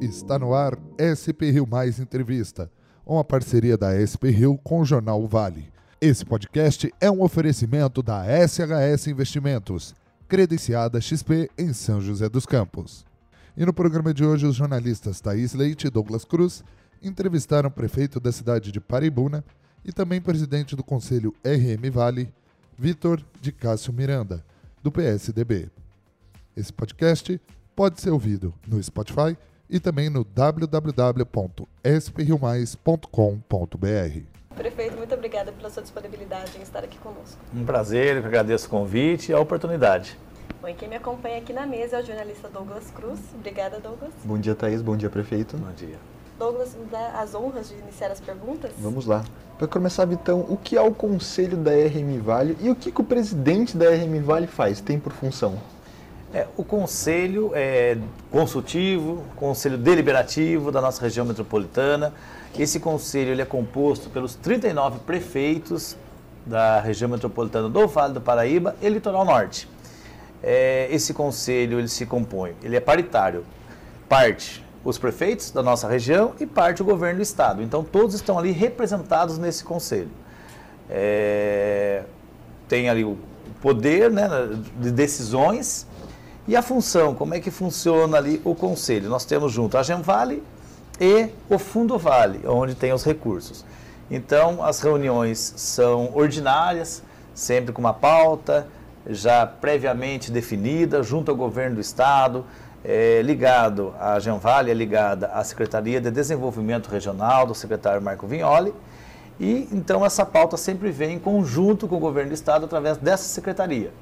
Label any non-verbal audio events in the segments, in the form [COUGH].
Está no ar SP Rio Mais Entrevista, uma parceria da SP Rio com o Jornal Vale. Esse podcast é um oferecimento da SHS Investimentos, credenciada XP em São José dos Campos. E no programa de hoje, os jornalistas Thaís Leite e Douglas Cruz entrevistaram o prefeito da cidade de Paribuna e também presidente do Conselho RM Vale, Vitor de Cássio Miranda, do PSDB. Esse podcast pode ser ouvido no Spotify e também no www.spriomais.com.br. Prefeito, muito obrigada pela sua disponibilidade em estar aqui conosco. Um prazer, eu agradeço o convite e a oportunidade. Bom, e quem me acompanha aqui na mesa é o jornalista Douglas Cruz. Obrigada, Douglas. Bom dia, Thaís. Bom dia, prefeito. Bom dia. Douglas, me dá as honras de iniciar as perguntas? Vamos lá. Para começar, Vitão, o que é o conselho da RM Vale e o que, que o presidente da RM Vale faz, tem por função? É, o conselho é consultivo, conselho deliberativo da nossa região metropolitana. Esse conselho ele é composto pelos 39 prefeitos da região metropolitana do Vale do Paraíba e Litoral Norte. É, esse conselho ele se compõe, ele é paritário. Parte os prefeitos da nossa região e parte o governo do estado. Então todos estão ali representados nesse conselho. É, tem ali o poder né, de decisões e a função, como é que funciona ali o conselho? Nós temos junto a Gemvale e o Fundo Vale, onde tem os recursos. Então, as reuniões são ordinárias, sempre com uma pauta já previamente definida, junto ao governo do estado, é, ligado, a Gemvale é ligada à Secretaria de Desenvolvimento Regional do secretário Marco Vignoli, e então essa pauta sempre vem em conjunto com o governo do estado através dessa secretaria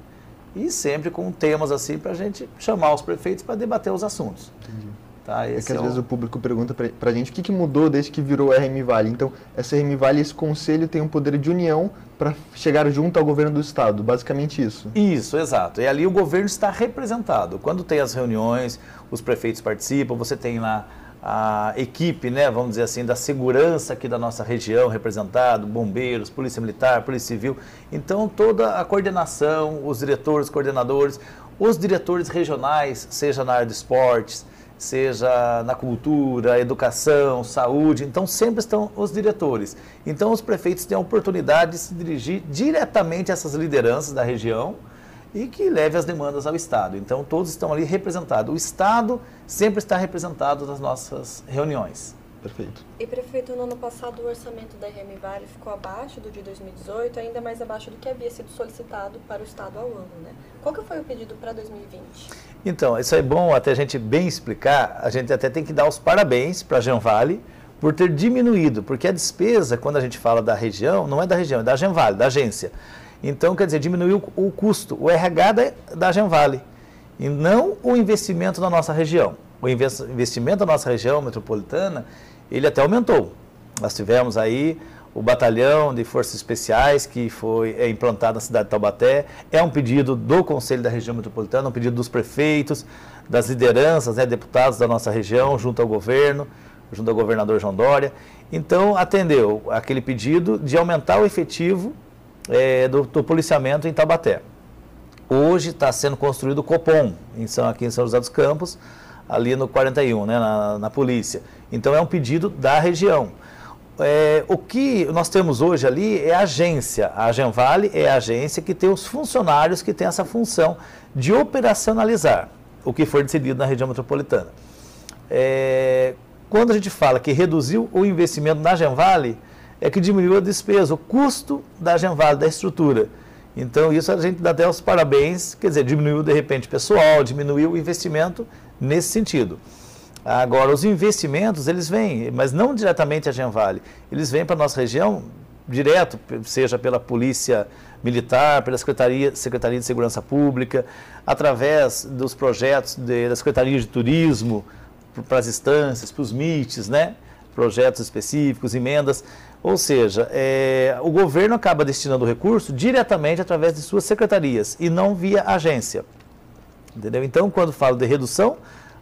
e sempre com temas assim para a gente chamar os prefeitos para debater os assuntos. Entendi. Tá, é que às é vezes o público pergunta para a gente o que, que mudou desde que virou RM Vale. Então, essa RM Vale, esse conselho tem um poder de união para chegar junto ao governo do estado, basicamente isso. Isso, exato. E ali o governo está representado. Quando tem as reuniões, os prefeitos participam, você tem lá a equipe, né, vamos dizer assim, da segurança aqui da nossa região representado, bombeiros, polícia militar, polícia civil. Então toda a coordenação, os diretores, coordenadores, os diretores regionais, seja na área de esportes, seja na cultura, educação, saúde, então sempre estão os diretores. Então os prefeitos têm a oportunidade de se dirigir diretamente a essas lideranças da região e que leve as demandas ao Estado. Então, todos estão ali representados. O Estado sempre está representado nas nossas reuniões. Perfeito. E, prefeito, no ano passado o orçamento da RM Vale ficou abaixo do de 2018, ainda mais abaixo do que havia sido solicitado para o Estado ao ano, né? Qual que foi o pedido para 2020? Então, isso é bom até a gente bem explicar, a gente até tem que dar os parabéns para a Genvale por ter diminuído, porque a despesa, quando a gente fala da região, não é da região, é da Genvale, da agência. Então, quer dizer, diminuiu o custo, o RH da, da Genvale, e não o investimento na nossa região. O investimento da nossa região metropolitana, ele até aumentou. Nós tivemos aí o batalhão de forças especiais que foi é, implantado na cidade de Taubaté. É um pedido do Conselho da Região Metropolitana, um pedido dos prefeitos, das lideranças, né, deputados da nossa região, junto ao governo, junto ao governador João Dória. Então, atendeu aquele pedido de aumentar o efetivo é, do, do, policiamento em Taubaté. Hoje está sendo construído o Copom, em São, aqui em São José dos Campos, ali no 41, né, na, na polícia. Então é um pedido da região. É, o que nós temos hoje ali é a agência. A Genvale é a agência que tem os funcionários que tem essa função de operacionalizar o que for decidido na região metropolitana. É, quando a gente fala que reduziu o investimento na Genvale, é que diminuiu a despesa, o custo da Genvale, da estrutura. Então, isso a gente dá até os parabéns, quer dizer, diminuiu de repente pessoal, diminuiu o investimento nesse sentido. Agora, os investimentos, eles vêm, mas não diretamente a Genvale, eles vêm para a nossa região direto, seja pela Polícia Militar, pela Secretaria, Secretaria de Segurança Pública, através dos projetos de, da Secretaria de Turismo, para as instâncias, para os MITs, né? projetos específicos, emendas. Ou seja, é, o governo acaba destinando o recurso diretamente através de suas secretarias e não via agência. Entendeu? Então, quando falo de redução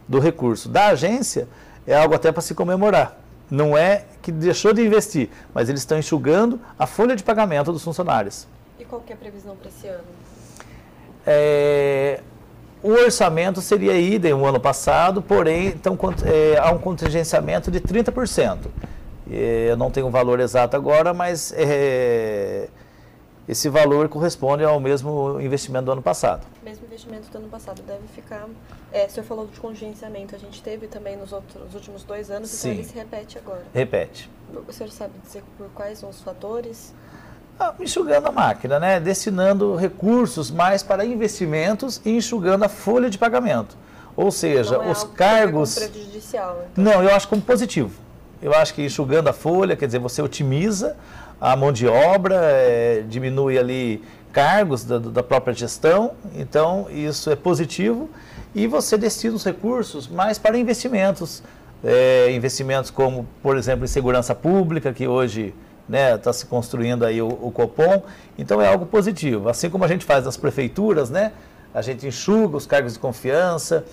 do recurso da agência, é algo até para se comemorar. Não é que deixou de investir, mas eles estão enxugando a folha de pagamento dos funcionários. E qual que é a previsão para esse ano? É, o orçamento seria idem o ano passado, porém então, é, há um contingenciamento de 30%. É, eu não tenho o valor exato agora, mas é, esse valor corresponde ao mesmo investimento do ano passado. Mesmo investimento do ano passado deve ficar. É, o senhor falou de contingenciamento, a gente teve também nos, outros, nos últimos dois anos, então Sim. então ele se repete agora. Repete. O senhor sabe dizer por quais são os fatores? Ah, enxugando a máquina, né? destinando recursos mais para investimentos e enxugando a folha de pagamento. Ou seja, é os cargos. prejudicial. Então. Não, eu acho como positivo. Eu acho que enxugando a folha, quer dizer, você otimiza a mão de obra, é, diminui ali cargos da, da, própria gestão, então isso é positivo e você destina os recursos mais para investimentos, é, investimentos como, por exemplo, em segurança pública, que hoje está né, tá se construindo aí o, o, Copom, então é algo positivo. Assim como a gente faz nas prefeituras, né, a gente enxuga os cargos de confiança,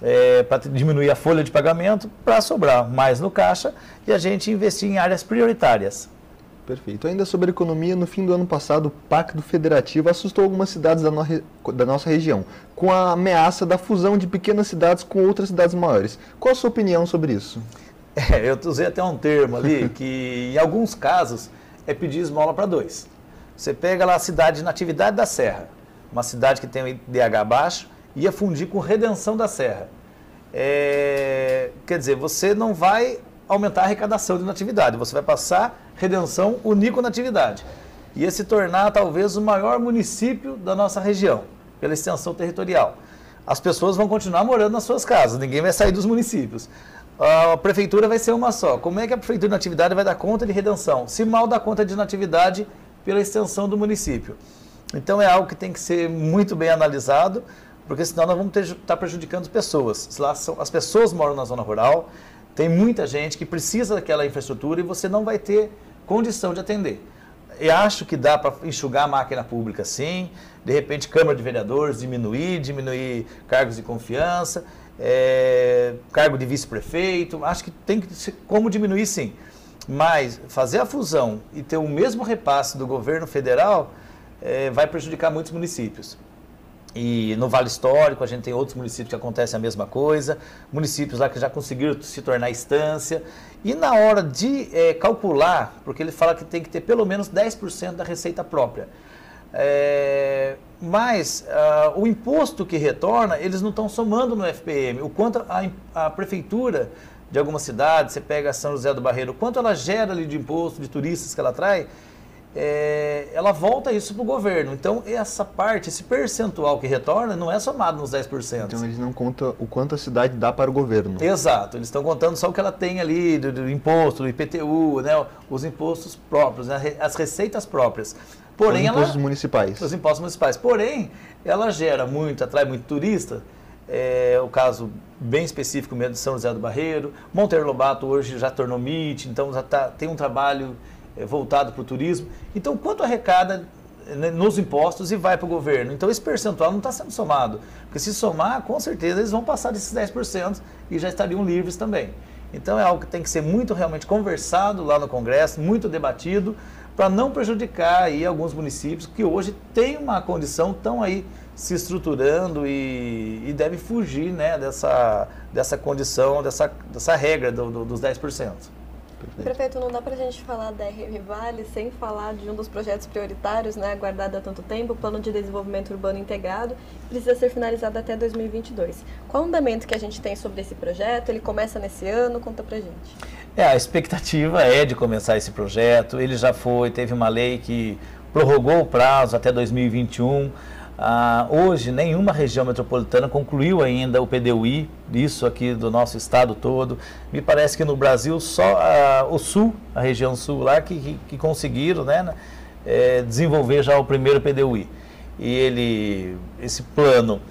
é, para diminuir a folha de pagamento, para sobrar mais no caixa e a gente investir em áreas prioritárias. Perfeito. Ainda sobre economia, no fim do ano passado, o Pacto Federativo assustou algumas cidades da, no... da, nossa região, com a ameaça da fusão de pequenas cidades com outras cidades maiores. Qual a sua opinião sobre isso? [LAUGHS] É, eu usei até um termo ali, [LAUGHS] que em alguns casos é pedir esmola para dois. Você pega lá a cidade de Natividade da Serra, uma cidade que tem o IDH baixo, ia fundir com Redenção da Serra. É, quer dizer, você não vai aumentar a arrecadação de natividade, você vai passar redenção unico natividade. Ia se tornar talvez o maior município da nossa região, pela extensão territorial. As pessoas vão continuar morando nas suas casas, ninguém vai sair dos municípios. A prefeitura vai ser uma só. Como é que a prefeitura de natividade vai dar conta de redenção? Se mal dá conta de natividade pela extensão do município. Então é algo que tem que ser muito bem analisado, porque senão nós vamos estar tá prejudicando as pessoas. As pessoas moram na zona rural, tem muita gente que precisa daquela infraestrutura e você não vai ter condição de atender. Eu acho que dá para enxugar a máquina pública sim, de repente Câmara de Vereadores diminuir, diminuir cargos de confiança, é, cargo de vice-prefeito, acho que tem que como diminuir sim. Mas fazer a fusão e ter o mesmo repasse do governo federal é, vai prejudicar muitos municípios. E no Vale Histórico a gente tem outros municípios que acontece a mesma coisa, municípios lá que já conseguiram se tornar instância. E na hora de é, calcular, porque ele fala que tem que ter pelo menos 10% da receita própria. É, mas uh, o imposto que retorna, eles não estão somando no FPM. O quanto a, a prefeitura de alguma cidade, você pega São José do Barreiro, quanto ela gera ali de imposto, de turistas que ela traz, é, ela volta isso para o governo. Então, essa parte, esse percentual que retorna, não é somado nos 10%. Então, eles não contam o quanto a cidade dá para o governo. Exato, eles estão contando só o que ela tem ali do, do imposto, do IPTU, né, os impostos próprios, né, as receitas próprias. Porém, os impostos ela, municipais. Os impostos municipais. Porém, ela gera muito, atrai muito turista. É o caso bem específico mesmo de São José do Barreiro. Monteiro Lobato hoje já tornou MIT, então já tá, tem um trabalho voltado para o turismo. Então, quanto arrecada né, nos impostos e vai para o governo? Então, esse percentual não está sendo somado. Porque se somar, com certeza eles vão passar desses 10% e já estariam livres também. Então, é algo que tem que ser muito realmente conversado lá no Congresso, muito debatido, para não prejudicar aí alguns municípios que hoje têm uma condição tão aí se estruturando e, e deve fugir né, dessa, dessa condição, dessa, dessa regra do, do, dos 10%. Perfeito. Prefeito, não dá para a gente falar da RM Vale sem falar de um dos projetos prioritários, né, aguardado há tanto tempo, o Plano de Desenvolvimento Urbano Integrado, precisa ser finalizado até 2022. Qual o andamento que a gente tem sobre esse projeto? Ele começa nesse ano? Conta para gente. É, a expectativa é de começar esse projeto. Ele já foi, teve uma lei que prorrogou o prazo até 2021. Ah, hoje, nenhuma região metropolitana concluiu ainda o PDUI, isso aqui do nosso estado todo. Me parece que no Brasil só ah, o Sul, a região Sul lá, que, que, que conseguiram né, é, desenvolver já o primeiro PDUI. E ele, esse plano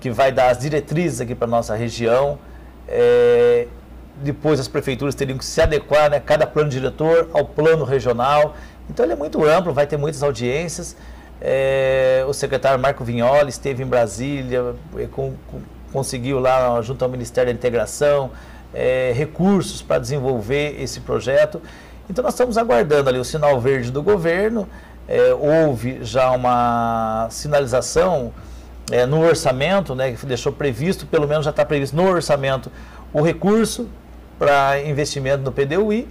que vai dar as diretrizes aqui para a nossa região, é, depois as prefeituras teriam que se adequar, né, cada plano diretor ao plano regional. Então ele é muito amplo, vai ter muitas audiências. É, o secretário Marco Vignoli esteve em Brasília, é, com, com, conseguiu lá, junto ao Ministério da Integração, é, recursos para desenvolver esse projeto. Então nós estamos aguardando ali o sinal verde do governo. É, houve já uma sinalização é, no orçamento, né, que deixou previsto, pelo menos já está previsto no orçamento, o recurso para investimento no PDUI.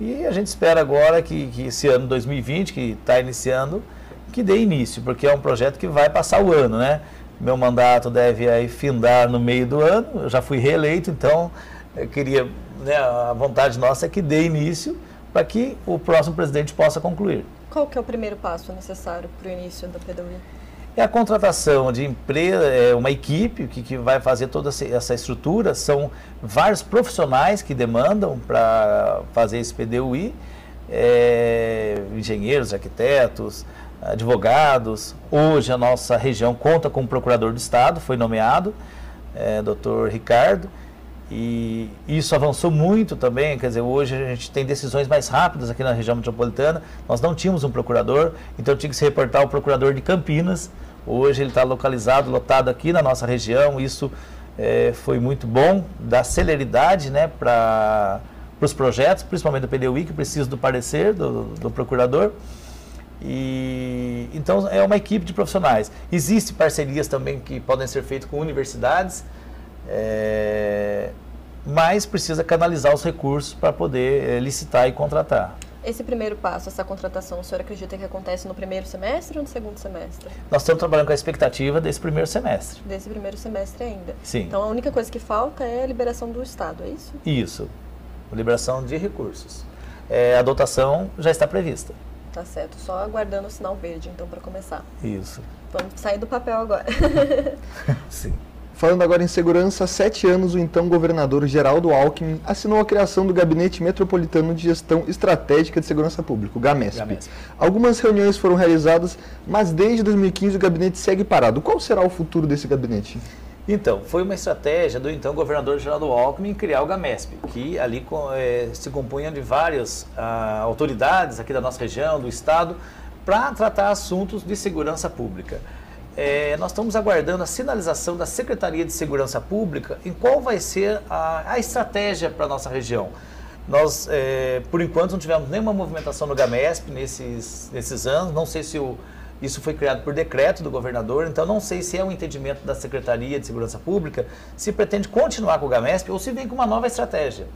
E a gente espera agora que, que esse ano 2020, que está iniciando, que dê início, porque é um projeto que vai passar o ano, né? Meu mandato deve aí findar no meio do ano, eu já fui reeleito, então eu queria, né, a vontade nossa é que dê início para que o próximo presidente possa concluir. Qual que é o primeiro passo necessário para o início da PDUI? É a contratação de empresa, é uma equipe que, que vai fazer toda essa estrutura. São vários profissionais que demandam para fazer esse PDUI, é, engenheiros, arquitetos, advogados. Hoje a nossa região conta com um procurador do Estado, foi nomeado, é, doutor Ricardo. E isso avançou muito também, quer dizer, hoje a gente tem decisões mais rápidas aqui na região metropolitana. Nós não tínhamos um procurador, então tinha que se reportar o procurador de Campinas. Hoje ele está localizado, lotado aqui na nossa região. Isso é, foi muito bom, dá celeridade né, para os projetos, principalmente do PDUI, que precisa do parecer do, do procurador. E, então é uma equipe de profissionais. Existem parcerias também que podem ser feitas com universidades é, mas precisa canalizar os recursos para poder é, licitar e contratar. Esse primeiro passo, essa contratação, o senhor acredita que acontece no primeiro semestre ou no segundo semestre? Nós estamos trabalhando com a expectativa desse primeiro semestre. Desse primeiro semestre ainda. Sim. Então a única coisa que falta é a liberação do Estado, é isso? Isso. Liberação de recursos. É, a dotação já está prevista. Tá certo. Só aguardando o sinal verde, então, para começar. Isso. Vamos sair do papel agora. [LAUGHS] Sim. Falando agora em segurança, há sete anos o então governador Geraldo Alckmin assinou a criação do Gabinete Metropolitano de Gestão Estratégica de Segurança Pública, o GAMESP. GAMESP. Algumas reuniões foram realizadas, mas desde 2015 o gabinete segue parado. Qual será o futuro desse gabinete? Então, foi uma estratégia do então governador Geraldo Alckmin criar o GAMESP, que ali é, se compunha de várias ah, autoridades aqui da nossa região, do estado, para tratar assuntos de segurança pública é, nós estamos aguardando a sinalização da Secretaria de Segurança Pública em qual vai ser a, a estratégia para a nossa região. Nós, é, por enquanto, não tivemos nenhuma movimentação no GAMESP nesses, nesses anos, não sei se o, isso foi criado por decreto do governador, então não sei se é um entendimento da Secretaria de Segurança Pública, se pretende continuar com o GAMESP ou se vem com uma nova estratégia.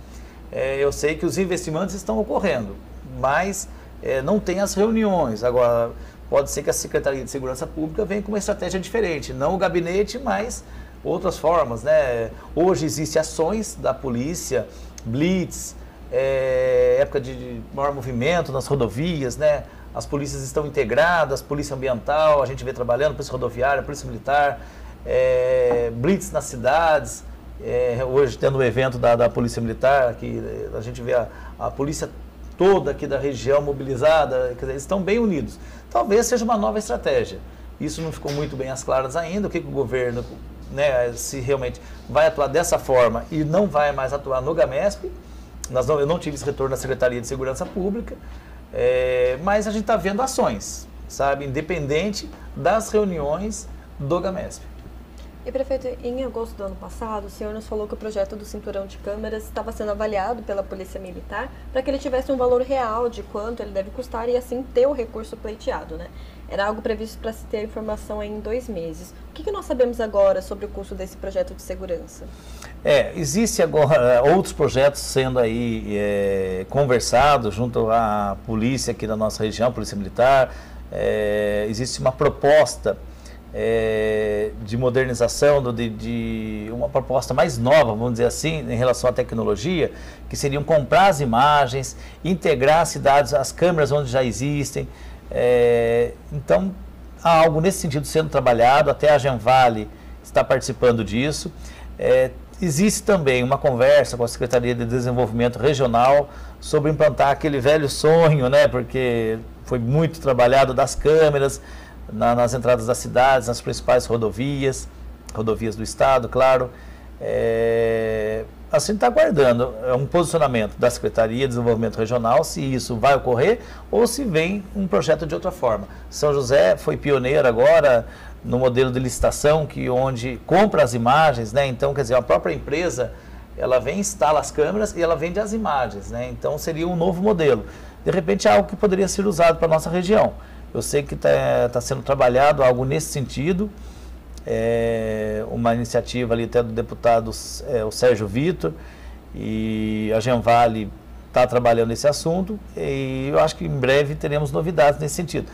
É, eu sei que os investimentos estão ocorrendo, mas é, não tem as reuniões. Agora, pode ser que a Secretaria de Segurança Pública venha com uma estratégia diferente, não o gabinete, mas outras formas, né? Hoje existem ações da polícia, blitz, é, época de maior movimento nas rodovias, né? As polícias estão integradas, polícia ambiental, a gente vê trabalhando, polícia rodoviária, polícia militar, é, blitz nas cidades. É, hoje tendo o evento da, da polícia militar, que a gente vê a, a polícia toda aqui da região mobilizada, dizer, eles estão bem unidos. Talvez seja uma nova estratégia. Isso não ficou muito bem às claras ainda, o que, que o governo, né, se realmente vai atuar dessa forma e não vai mais atuar no GAMESP. Nós não, eu não tive esse retorno na Secretaria de Segurança Pública, é, mas a gente está vendo ações, sabe, independente das reuniões do GAMESP. E, prefeito, em agosto do ano passado, o senhor nos falou que o projeto do cinturão de câmeras estava sendo avaliado pela Polícia Militar para que ele tivesse um valor real de quanto ele deve custar e assim ter o recurso pleiteado, né? Era algo previsto para se ter a informação em dois meses. O que, que, nós sabemos agora sobre o custo desse projeto de segurança? É, existe agora é, outros projetos sendo aí é, conversados junto à polícia aqui da nossa região, Polícia Militar. É, existe uma proposta é, de modernização, de, de, uma proposta mais nova, vamos dizer assim, em relação à tecnologia, que seriam comprar as imagens, integrar as cidades, as câmeras onde já existem. É, então, há algo nesse sentido sendo trabalhado, até a Genvale está participando disso. É, existe também uma conversa com a Secretaria de Desenvolvimento Regional sobre implantar aquele velho sonho, né, porque foi muito trabalhado das câmeras, na, nas entradas das cidades, nas principais rodovias, rodovias do Estado, claro. É, assim está aguardando é um posicionamento da Secretaria de Desenvolvimento Regional se isso vai ocorrer ou se vem um projeto de outra forma. São José foi pioneiro agora no modelo de licitação que onde compra as imagens, né? Então, quer dizer, a própria empresa ela vem instala as câmeras e ela vende as imagens, né? Então seria um novo modelo. De repente é algo que poderia ser usado para a nossa região. Eu sei que está tá sendo trabalhado algo nesse sentido. É, uma iniciativa ali até do deputado é, o Sérgio Vitor e a Genvale está trabalhando nesse assunto e eu acho que em breve teremos novidades nesse sentido.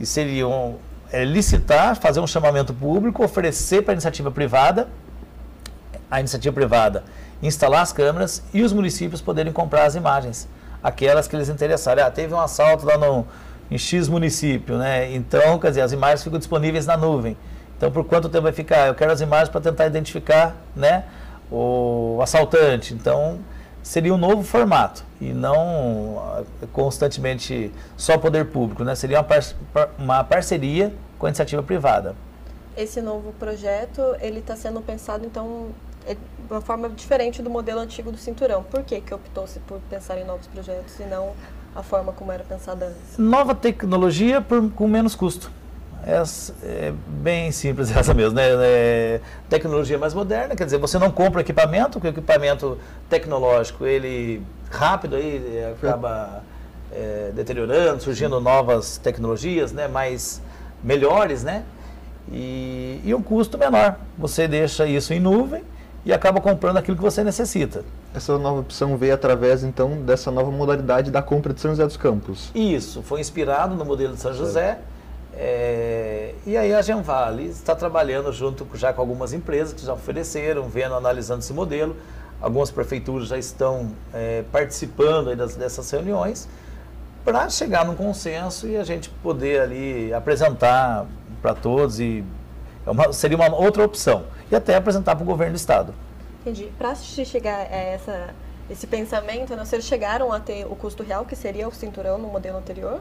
E seriam é, licitar, fazer um chamamento público, oferecer para a iniciativa privada, a iniciativa privada instalar as câmeras e os municípios poderem comprar as imagens, aquelas que eles interessarem. Ah, teve um assalto lá no, em X município, né? Então, quer dizer, as imagens ficam disponíveis na nuvem. Então, por quanto tempo vai ficar? Eu quero as imagens para tentar identificar, né, o assaltante. Então, seria um novo formato e não ah, constantemente só poder público, né? Seria uma, par uma parceria com a iniciativa privada. Esse novo projeto, ele está sendo pensado, então, é de uma forma diferente do modelo antigo do cinturão. Por que que optou-se por pensar em novos projetos e não a forma como era pensada antes? Nova tecnologia por, com menos custo. É, é, bem simples [LAUGHS] essa mesmo, né? É, tecnologia mais moderna, quer dizer, você não compra equipamento, porque o equipamento tecnológico, ele rápido aí acaba é, deteriorando, surgindo novas tecnologias, né? Mais melhores, né? E, e um custo menor. Você deixa isso em nuvem e acaba comprando aquilo que você necessita. Essa nova opção veio através, então, dessa nova modalidade da compra de São José dos Campos. Isso, foi inspirado no modelo de São José. É, e aí a Genvale está trabalhando junto já com algumas empresas que já ofereceram, vendo, analisando esse modelo. Algumas prefeituras já estão é, participando das, dessas reuniões para chegar num consenso e a gente poder ali apresentar para todos e é uma, seria uma outra opção e até apresentar para o governo do estado. Entendi. Para chegar a essa, esse pensamento, vocês chegaram a ter o custo real que seria o cinturão no modelo anterior?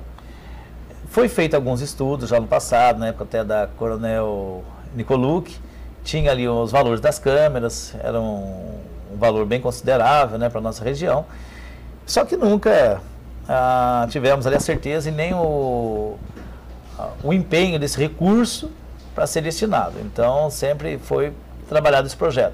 Foi feito alguns estudos já no passado, na época até da Coronel Nicoluc, tinha ali os valores das câmeras, era um, um valor bem considerável né, para a nossa região. Só que nunca ah, tivemos ali a certeza e nem o, o empenho desse recurso para ser destinado. Então, sempre foi trabalhado esse projeto.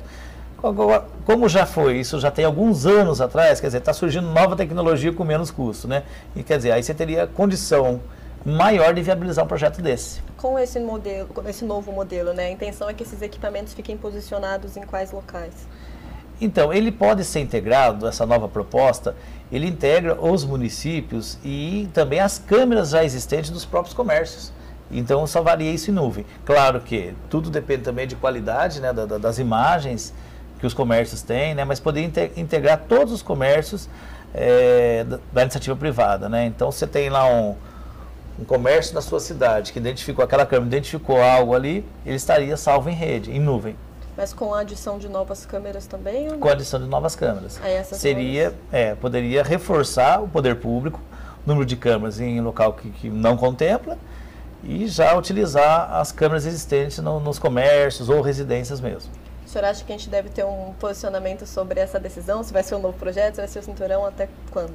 Como já foi, isso já tem alguns anos atrás, quer dizer, está surgindo nova tecnologia com menos custo, né? E quer dizer, aí você teria condição maior de viabilizar um projeto desse. Com esse modelo, com esse novo modelo, né? A intenção é que esses equipamentos fiquem posicionados em quais locais? Então, ele pode ser integrado, essa nova proposta, ele integra os municípios e também as câmeras já existentes dos próprios comércios. Então, salvaria isso em nuvem. Claro que tudo depende também de qualidade né, da, das imagens que os comércios têm, né, mas poderia integrar todos os comércios é, da, da, iniciativa privada. Né? Então, você tem lá um, um comércio na sua cidade que identificou aquela câmera, identificou algo ali, ele estaria salvo em rede, em nuvem. Mas com a adição de novas câmeras também? Com a adição de novas câmeras. Seria, é, poderia reforçar o poder público, número de câmeras em local que, que não contempla, e já utilizar as câmeras existentes no, nos comércios ou residências mesmo. O senhor acha que a gente deve ter um posicionamento sobre essa decisão? Se vai ser um novo projeto, se vai ser o cinturão, até quando?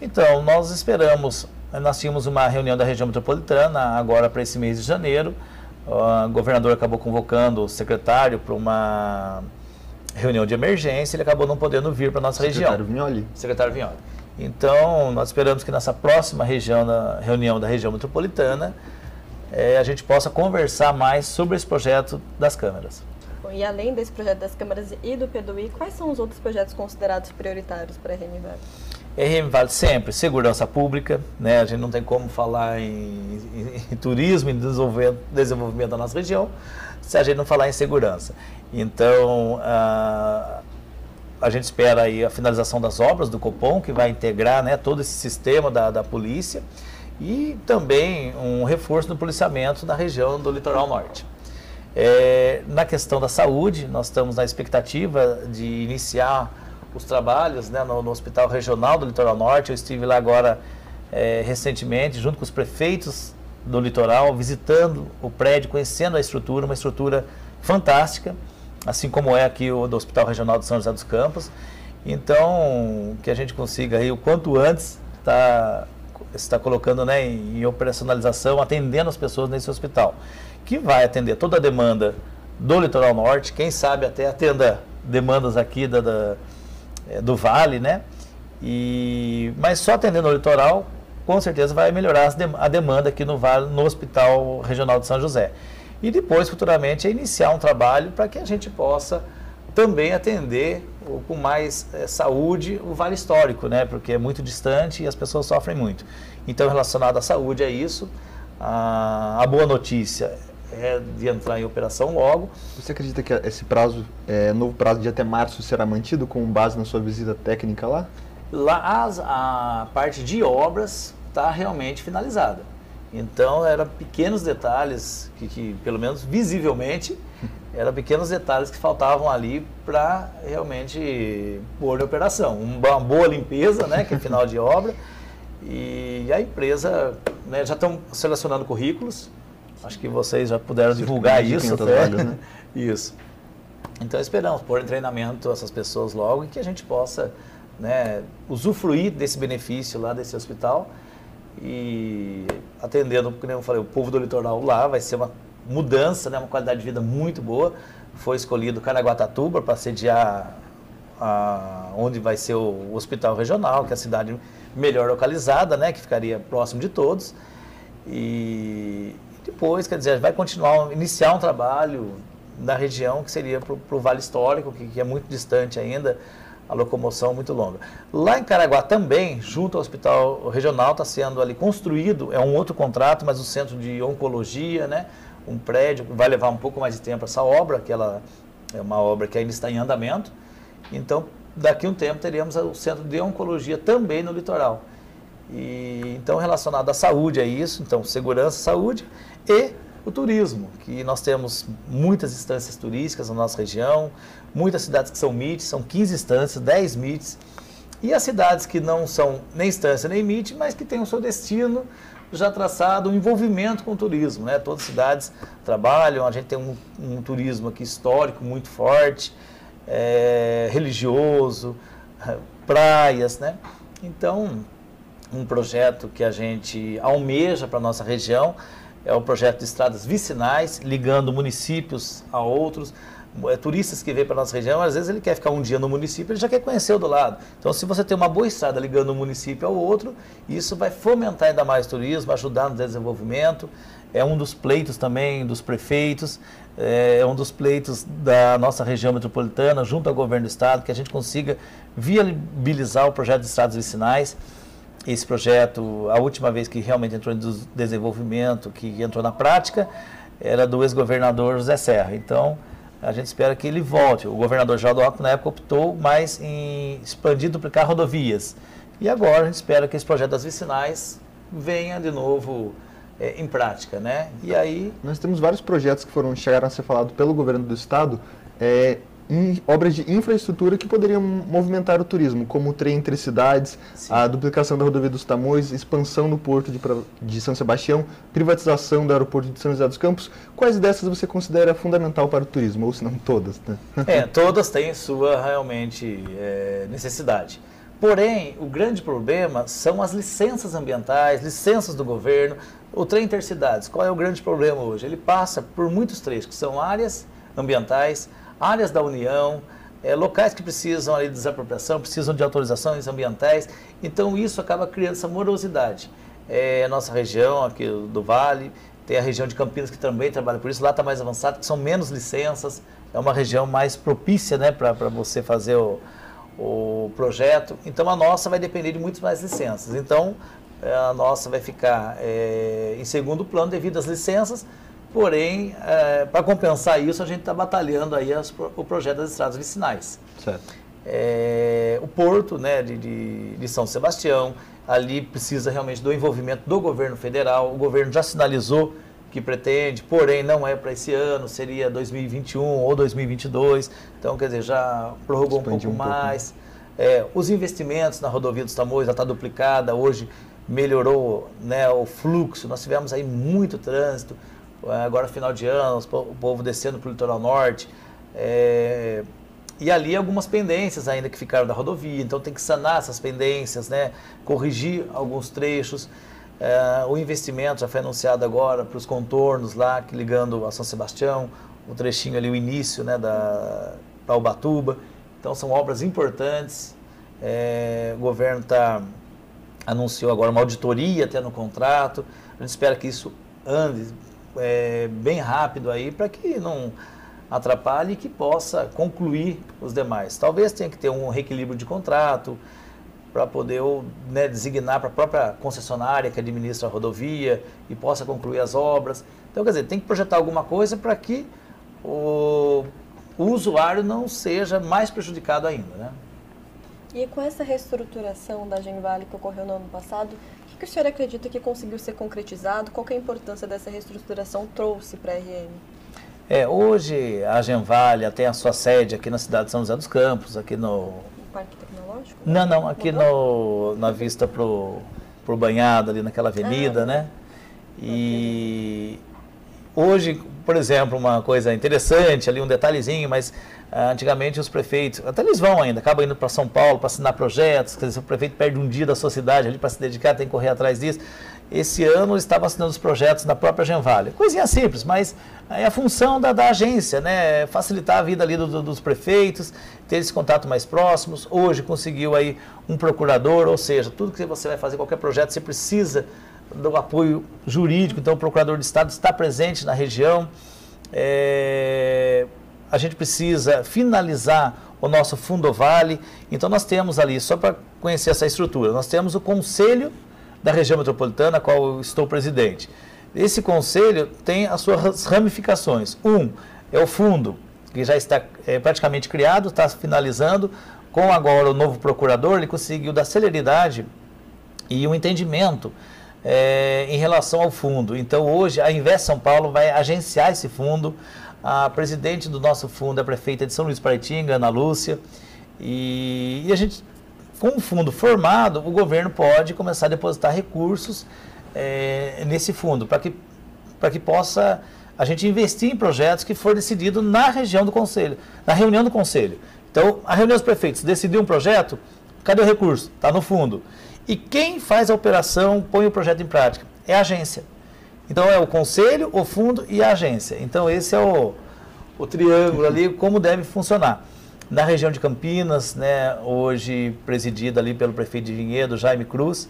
Então, nós esperamos, nós tínhamos uma reunião da região metropolitana agora para esse mês de janeiro, o governador acabou convocando o secretário para uma reunião de emergência, ele acabou não podendo vir para a nossa secretário região. Vignoli. Secretário Vignoli. Então, nós esperamos que nessa próxima região, na reunião da região metropolitana, é, a gente possa conversar mais sobre esse projeto das câmeras. E além desse projeto das câmeras e do PDUI, quais são os outros projetos considerados prioritários para a RMVAL? RM vale sempre segurança pública, né? a gente não tem como falar em, em, em turismo e desenvolvimento, da nossa região se a gente não falar em segurança. Então, a, a gente espera aí a finalização das obras do Copom, que vai integrar né, todo esse sistema da, da polícia, e também um reforço no policiamento na região do litoral norte. É, na questão da saúde, nós estamos na expectativa de iniciar os trabalhos né, no, no, Hospital Regional do Litoral Norte. Eu estive lá agora é, recentemente, junto com os prefeitos do litoral, visitando o prédio, conhecendo a estrutura, uma estrutura fantástica, assim como é aqui o do Hospital Regional de São José dos Campos. Então, que a gente consiga aí o quanto antes estar tá, está colocando né, em, operacionalização, atendendo as pessoas nesse hospital, que vai atender toda a demanda do litoral norte, quem sabe até atenda demandas aqui da, da do vale, né? E, mas só atendendo o litoral, com certeza vai melhorar a demanda aqui no vale, no Hospital Regional de São José. e depois, futuramente, iniciar um trabalho para que a gente possa também atender com mais é, saúde o Vale Histórico, né? porque é muito distante e as pessoas sofrem muito. Então, relacionado à saúde, é isso. A, a boa notícia é de entrar em operação logo. Você acredita que esse prazo, é, novo prazo de até março, será mantido com base na sua visita técnica lá? Lá as, a parte de obras está realmente finalizada. Então, eram pequenos detalhes que, que, pelo menos visivelmente, [LAUGHS] eram pequenos detalhes que faltavam ali para realmente pôr em operação. Uma boa limpeza, né, que é final de obra, [LAUGHS] e a empresa né, já estão selecionando currículos. Acho que vocês já puderam divulgar isso. Até. Vagas, né? [LAUGHS] isso. Então esperamos pôr em treinamento essas pessoas logo e que a gente possa né, usufruir desse benefício lá desse hospital e atendendo, como eu falei, o povo do litoral lá vai ser uma mudança, né, uma qualidade de vida muito boa. Foi escolhido Caraguatatuba para sediar a, onde vai ser o hospital regional, que é a cidade melhor localizada, né, que ficaria próximo de todos. E depois, quer dizer, vai continuar, iniciar um trabalho na região que seria para o Vale Histórico, que, que é muito distante ainda, a locomoção muito longa. Lá em Caraguá também, junto ao hospital regional, está sendo ali construído, é um outro contrato, mas o centro de oncologia, né? Um prédio, vai levar um pouco mais de tempo essa obra, que ela é uma obra que ainda está em andamento. Então, daqui a um tempo teríamos o centro de oncologia também no litoral. E, então, relacionado à saúde é isso, então segurança, saúde e o turismo, que nós temos muitas instâncias turísticas na nossa região, muitas cidades que são MITs, são 15 instâncias, 10 MITs, e as cidades que não são nem instância nem MIT, mas que têm o seu destino já traçado, um envolvimento com o turismo. Né? Todas as cidades trabalham, a gente tem um, um turismo aqui histórico muito forte, é, religioso, [LAUGHS] praias. Né? Então, um projeto que a gente almeja para a nossa região é o projeto de estradas vicinais, ligando municípios a outros. É, turistas que vêm para a nossa região, às vezes ele quer ficar um dia no município, ele já quer conhecer o do lado. Então, se você tem uma boa estrada ligando um município ao outro, isso vai fomentar ainda mais o turismo, ajudar no desenvolvimento. É um dos pleitos também dos prefeitos, é, é um dos pleitos da nossa região metropolitana, junto ao governo do estado, que a gente consiga viabilizar o projeto de estradas vicinais esse projeto, a última vez que realmente entrou em desenvolvimento, que entrou na prática, era do ex-governador José Serra. Então, a gente espera que ele volte. O governador Geraldo Alckmin, na época, optou mais em expandir e duplicar rodovias. E agora a gente espera que esse projeto das vicinais venha de novo é, em prática, né? E aí... Nós temos vários projetos que foram chegaram a ser falados pelo governo do estado, é, obras de infraestrutura que poderiam movimentar o turismo, como o trem entre cidades, Sim. a duplicação da rodovia dos Tamoios, expansão no porto de, de, São Sebastião, privatização do aeroporto de São José dos Campos. Quais dessas você considera fundamental para o turismo, ou se não todas? Né? É, todas têm sua realmente é, necessidade. Porém, o grande problema são as licenças ambientais, licenças do governo. O trem intercidades, qual é o grande problema hoje? Ele passa por muitos trechos, que são áreas ambientais, áreas da União, é, locais que precisam ali, de desapropriação, precisam de autorizações ambientais. Então isso acaba criando essa morosidade. É, a nossa região aqui do Vale, tem a região de Campinas que também trabalha por isso, lá está mais avançado, que são menos licenças, é uma região mais propícia né, para você fazer o, o projeto. Então a nossa vai depender de muitas mais licenças. Então a nossa vai ficar é, em segundo plano devido às licenças, Porém, é, para compensar isso, a gente está batalhando aí as, o projeto das estradas vicinais. Certo. É, o porto né, de, de, de, São Sebastião, ali precisa realmente do envolvimento do governo federal. O governo já sinalizou que pretende, porém não é para esse ano, seria 2021 ou 2022. Então, quer dizer, já prorrogou um pouco um mais. Pouco, né? é, os investimentos na rodovia dos Tamoios já está duplicada, hoje melhorou né, o fluxo, nós tivemos aí muito trânsito, agora final de ano, o povo descendo para o litoral norte. É, e ali algumas pendências ainda que ficaram da rodovia, então tem que sanar essas pendências, né? corrigir alguns trechos. É, o investimento já foi anunciado agora para os contornos lá, que ligando a São Sebastião, o trechinho ali, o início né, da, para Ubatuba. Então são obras importantes. É, o governo tá, anunciou agora uma auditoria até no contrato. A gente espera que isso ande é, bem rápido aí para que não atrapalhe e que possa concluir os demais. Talvez tenha que ter um reequilíbrio de contrato para poder né, designar para a própria concessionária que administra a rodovia e possa concluir as obras. Então, quer dizer, tem que projetar alguma coisa para que o, usuário não seja mais prejudicado ainda. Né? E com essa reestruturação da Genvale que ocorreu no ano passado, que o senhor acredita que conseguiu ser concretizado? Qual é a importância dessa reestruturação trouxe para a RM? É, hoje a Genvale tem a sua sede aqui na cidade de São José dos Campos, aqui no... Parque Tecnológico? Não, não, aqui no, na vista pro, pro banhado, ali naquela avenida, ah, né? E hoje, por exemplo, uma coisa interessante, ali um detalhezinho, mas ah, antigamente os prefeitos, até eles vão ainda, acabam indo para São Paulo para assinar projetos, quer dizer, o prefeito perde um dia da sua cidade ali para se dedicar, tem que correr atrás disso. Esse ano eles estavam assinando os projetos na própria Genvale. Coisinha simples, mas é a função da, da agência, né? Facilitar a vida ali do, do, dos prefeitos, ter esse contato mais próximos. Hoje conseguiu aí um procurador, ou seja, tudo que você vai fazer, qualquer projeto, você precisa do apoio jurídico, então o procurador de Estado está presente na região. É, a gente precisa finalizar o nosso Fundo Vale. Então nós temos ali, só para conhecer essa estrutura, nós temos o Conselho da Região Metropolitana, qual eu estou presidente. Esse conselho tem as suas ramificações. Um é o fundo, que já está é, praticamente criado, está finalizando. Com agora o novo procurador, ele conseguiu dar celeridade e um entendimento é, em relação ao fundo. Então hoje a Invest São Paulo vai agenciar esse fundo, a presidente do nosso fundo é a prefeita de São Luís Paraitinga, Ana Lúcia. E, e, a gente, com o fundo formado, o governo pode começar a depositar recursos é, nesse fundo, para que, que possa a gente investir em projetos que for decidido na região do conselho, na reunião do conselho. Então, a reunião dos prefeitos decidiu um projeto, cadê o recurso? Está no fundo. E quem faz a operação, põe o projeto em prática? É a agência. Então é o conselho, o fundo e a agência. Então esse é o, o triângulo ali, como deve funcionar. Na região de Campinas, né, hoje presidida ali pelo prefeito de Vinhedo, Jaime Cruz,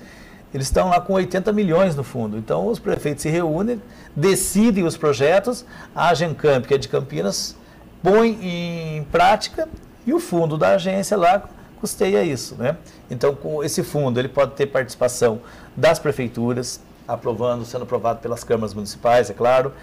eles estão lá com 80 milhões no fundo. Então os prefeitos se reúnem, decidem os projetos, a Agencamp, que é de Campinas, põe em prática e o fundo da agência lá custeia isso. Né? Então com esse fundo ele pode ter participação das prefeituras, aprovando, sendo aprovado pelas câmaras municipais, é claro.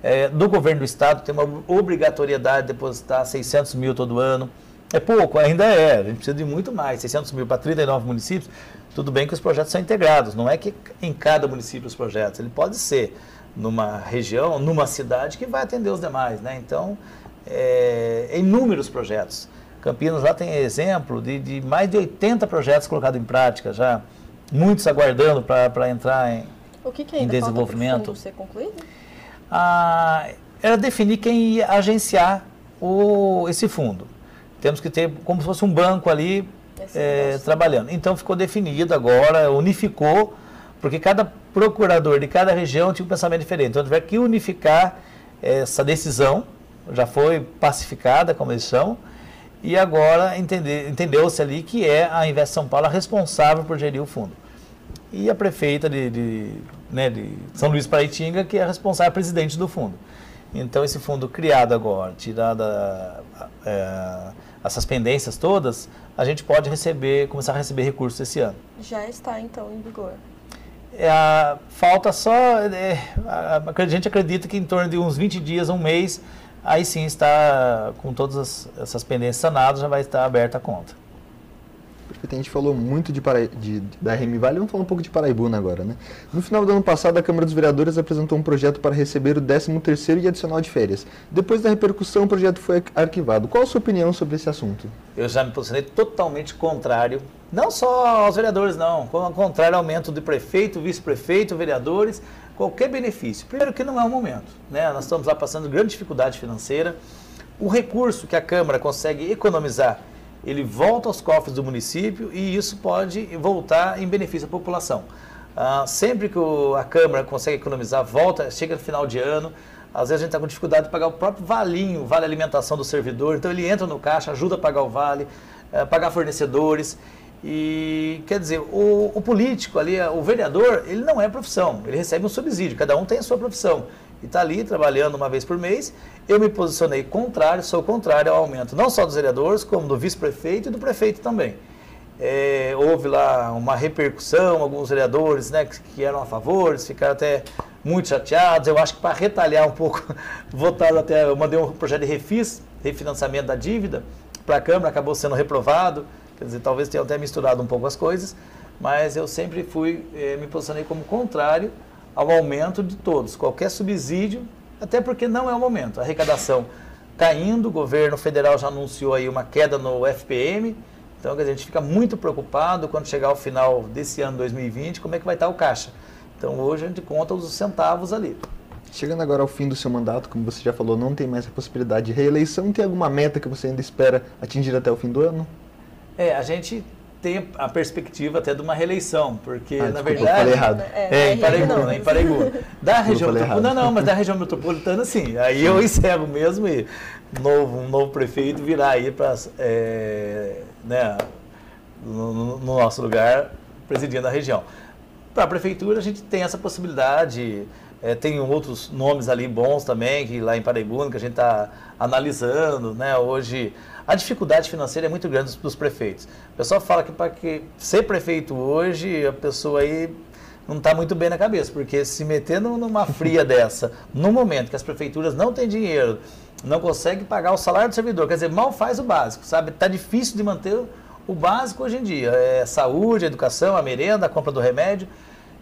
É, do governo do estado tem uma obrigatoriedade de depositar 600 mil todo ano. É pouco, ainda é, a gente precisa de muito mais, 600 mil para 39 municípios. Tudo bem que os projetos são integrados, não é que em cada município os projetos, ele pode ser numa região, numa cidade que vai atender os demais, né? Então, é, inúmeros projetos. Campinas lá tem exemplo de, de mais de 80 projetos colocados em prática já, muitos aguardando para entrar em, o que, que ainda em desenvolvimento. Ser concluído? Ah, era definir quem ia agenciar o, esse fundo. Temos que ter como se fosse um banco ali é, trabalhando. Então ficou definido agora, unificou, porque cada procurador de cada região tinha um pensamento diferente. Então tiver que unificar essa decisão, já foi pacificada, como eles são, e agora entendeu-se ali que é a Invest São Paulo a responsável por gerir o fundo. E a prefeita de, de né, de São Luís Paraitinga, que é responsável, presidente do fundo. Então, esse fundo criado agora, tirada é, essas pendências todas, a gente pode receber, começar a receber recursos esse ano. Já está, então, em vigor. É, falta só. É, a, a, gente acredita que em torno de uns 20 dias, um mês, aí sim está com todas as, essas pendências sanadas, já vai estar aberta a conta. A gente falou muito de, para... de, da RM Vale, vamos falar um pouco de Paraibuna agora, né? No final do ano passado, a Câmara dos Vereadores apresentou um projeto para receber o 13º e adicional de férias. Depois da repercussão, o projeto foi arquivado. Qual a sua opinião sobre esse assunto? Eu já me posicionei totalmente contrário, não só aos vereadores, não, como ao contrário ao aumento de prefeito, vice-prefeito, vereadores, qualquer benefício. Primeiro que não é o momento, né? Nós estamos lá passando grande dificuldade financeira. O recurso que a Câmara consegue economizar ele volta aos cofres do município e isso pode voltar em benefício à população. Ah, sempre que o, a Câmara consegue economizar, volta, chega no final de ano, às vezes a gente está com dificuldade de pagar o próprio valinho, vale alimentação do servidor, então ele entra no caixa, ajuda a pagar o vale, eh, pagar fornecedores. E quer dizer, o, o, político ali, o vereador, ele não é profissão, ele recebe um subsídio, cada um tem a sua profissão. e está ali trabalhando uma vez por mês. Eu me posicionei contrário, sou contrário ao aumento não só dos vereadores, como do vice-prefeito e do prefeito também. É, houve lá uma repercussão, alguns vereadores né, que, que eram a favor, ficaram até muito chateados. Eu acho que para retalhar um pouco, [LAUGHS] votaram até, eu mandei um projeto de refis, refinanciamento da dívida, para a Câmara, acabou sendo reprovado. Quer dizer, talvez tenha até misturado um pouco as coisas, mas eu sempre fui, eh, me posicionei como contrário ao aumento de todos, qualquer subsídio, até porque não é o momento. A arrecadação caindo, o governo federal já anunciou aí uma queda no FPM, então a gente fica muito preocupado quando chegar ao final desse ano 2020, como é que vai estar o caixa. Então hoje a gente conta os centavos ali. Chegando agora ao fim do seu mandato, como você já falou, não tem mais a possibilidade de reeleição. Tem alguma meta que você ainda espera atingir até o fim do ano? É, a gente tem a perspectiva até de uma reeleição, porque Ah, na desculpa, eu verdade. falei errado. É, em Paraíba, em Paraíba. [LAUGHS] Da região metropolitana, errado. não, mas da região metropolitana sim. Aí eu encerro mesmo e novo, um novo prefeito virá aí para né, no, no- no nosso lugar, presidindo a região. Para a prefeitura a gente tem essa possibilidade, é, tem outros nomes ali bons também, que lá em Paraibuna, que a gente está analisando, né? Hoje a dificuldade financeira é muito grande dos, prefeitos. O pessoal fala que para que ser prefeito hoje, a pessoa aí não está muito bem na cabeça, porque se meter num- numa fria [LAUGHS] dessa, no momento que as prefeituras não têm dinheiro, não conseguem pagar o salário do servidor, quer dizer, mal faz o básico, sabe? Está difícil de manter o- o básico hoje em dia, é saúde, educação, a merenda, a compra do remédio,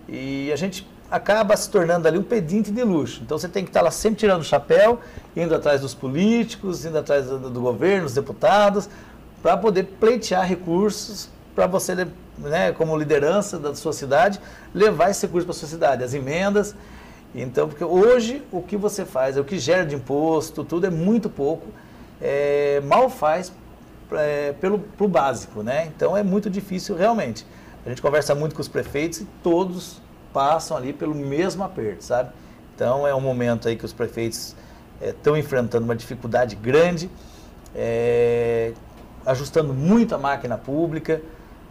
e a gente acaba se tornando ali um pedinte de luxo. Então você tem que estar lá sempre tirando o chapéu, indo atrás dos políticos, indo atrás do, do governo, dos deputados, para poder pleitear recursos para você, né, como liderança da sua cidade, levar esse recurso para a sua cidade, as emendas. Então, porque hoje o que você faz, o que gera de imposto, tudo é muito pouco, é, mal faz é, pelo básico, né? Então é muito difícil realmente. A gente conversa muito com os prefeitos e todos passam ali pelo mesmo aperto, sabe? Então é um momento aí que os prefeitos estão enfrentando uma dificuldade grande, é, ajustando muito a máquina pública.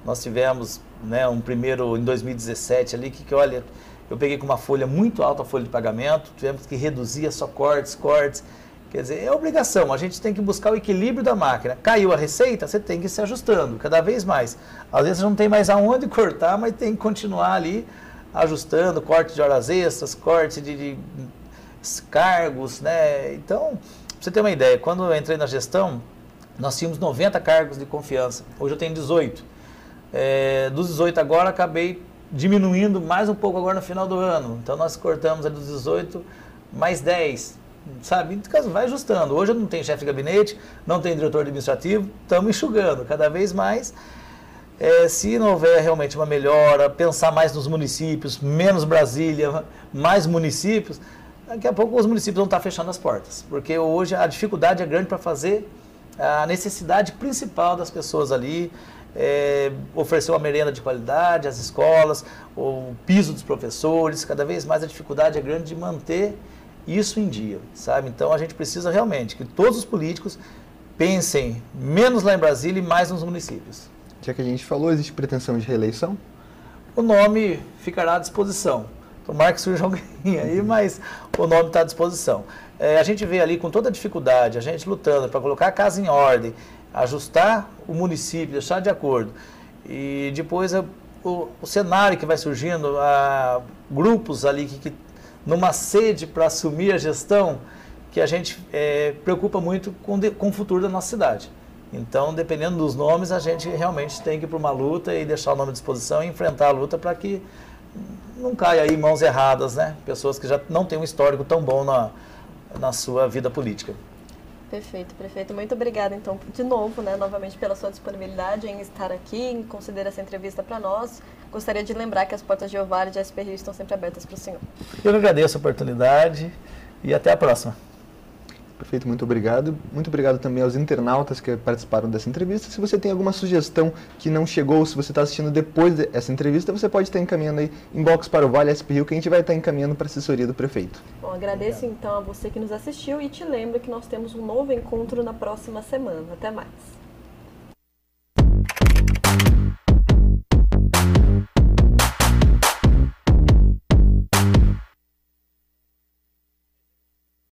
Nós tivemos né, um primeiro em 2017 ali que, que, olha, eu peguei com uma folha muito alta a folha de pagamento, tivemos que reduzir só cortes, cortes. Quer dizer, é obrigação, a gente tem que buscar o equilíbrio da máquina. Caiu a receita, você tem que ir se ajustando cada vez mais. Às vezes não tem mais aonde [LAUGHS] cortar, mas tem que continuar ali ajustando, corte de horas extras, corte de, de cargos, né? Então, pra você ter uma ideia, quando eu entrei na gestão, nós tínhamos 90 cargos de confiança. Hoje eu tenho 18. É, dos 18 agora, acabei diminuindo mais um pouco agora no final do ano. Então, nós cortamos dos 18 mais 10, sabe? Então, vai ajustando. Hoje eu não tenho chefe de gabinete, não tenho diretor administrativo, estamos enxugando cada vez mais. É, se não houver realmente uma melhora, pensar mais nos municípios, menos Brasília, mais municípios, daqui a pouco os municípios vão estar fechando as portas. Porque hoje a dificuldade é grande para fazer a necessidade principal das pessoas ali, é, oferecer uma merenda de qualidade às escolas, o piso dos professores, cada vez mais a dificuldade é grande de manter isso em dia, sabe? Então a gente precisa realmente que todos os políticos pensem menos lá em Brasília e mais nos municípios. Já que a gente falou, existe pretensão de reeleição? O nome ficará à disposição. Tomara que surja [LAUGHS] alguém aí, mas o nome está à disposição. É, a gente vê ali com toda a dificuldade, a gente lutando para colocar a casa em ordem, ajustar o município, deixar de acordo. E depois é o, o cenário que vai surgindo, a, grupos ali que, que numa sede para assumir a gestão, que a gente é, preocupa muito com, de, com o futuro da nossa cidade. Então, dependendo dos nomes, a gente realmente tem que ir para uma luta e deixar o nome à disposição e enfrentar a luta para que não caia aí mãos erradas, né? Pessoas que já não têm um histórico tão bom na, na sua vida política. Perfeito, prefeito. Muito obrigada, então, de novo, né, novamente pela sua disponibilidade em estar aqui, em considerar essa entrevista para nós. Gostaria de lembrar que as portas de Ovário e de SP Rio estão sempre abertas para o senhor. Eu agradeço a oportunidade e até a próxima. Perfeito, muito obrigado. Muito obrigado também aos internautas que participaram dessa entrevista. Se você tem alguma sugestão que não chegou, se você está assistindo depois dessa entrevista, você pode estar encaminhando aí inbox para o Vale SP Rio, que a gente vai estar encaminhando para a assessoria do prefeito. Bom, agradeço então a você que nos assistiu e te lembro que nós temos um novo encontro na próxima semana. Até mais.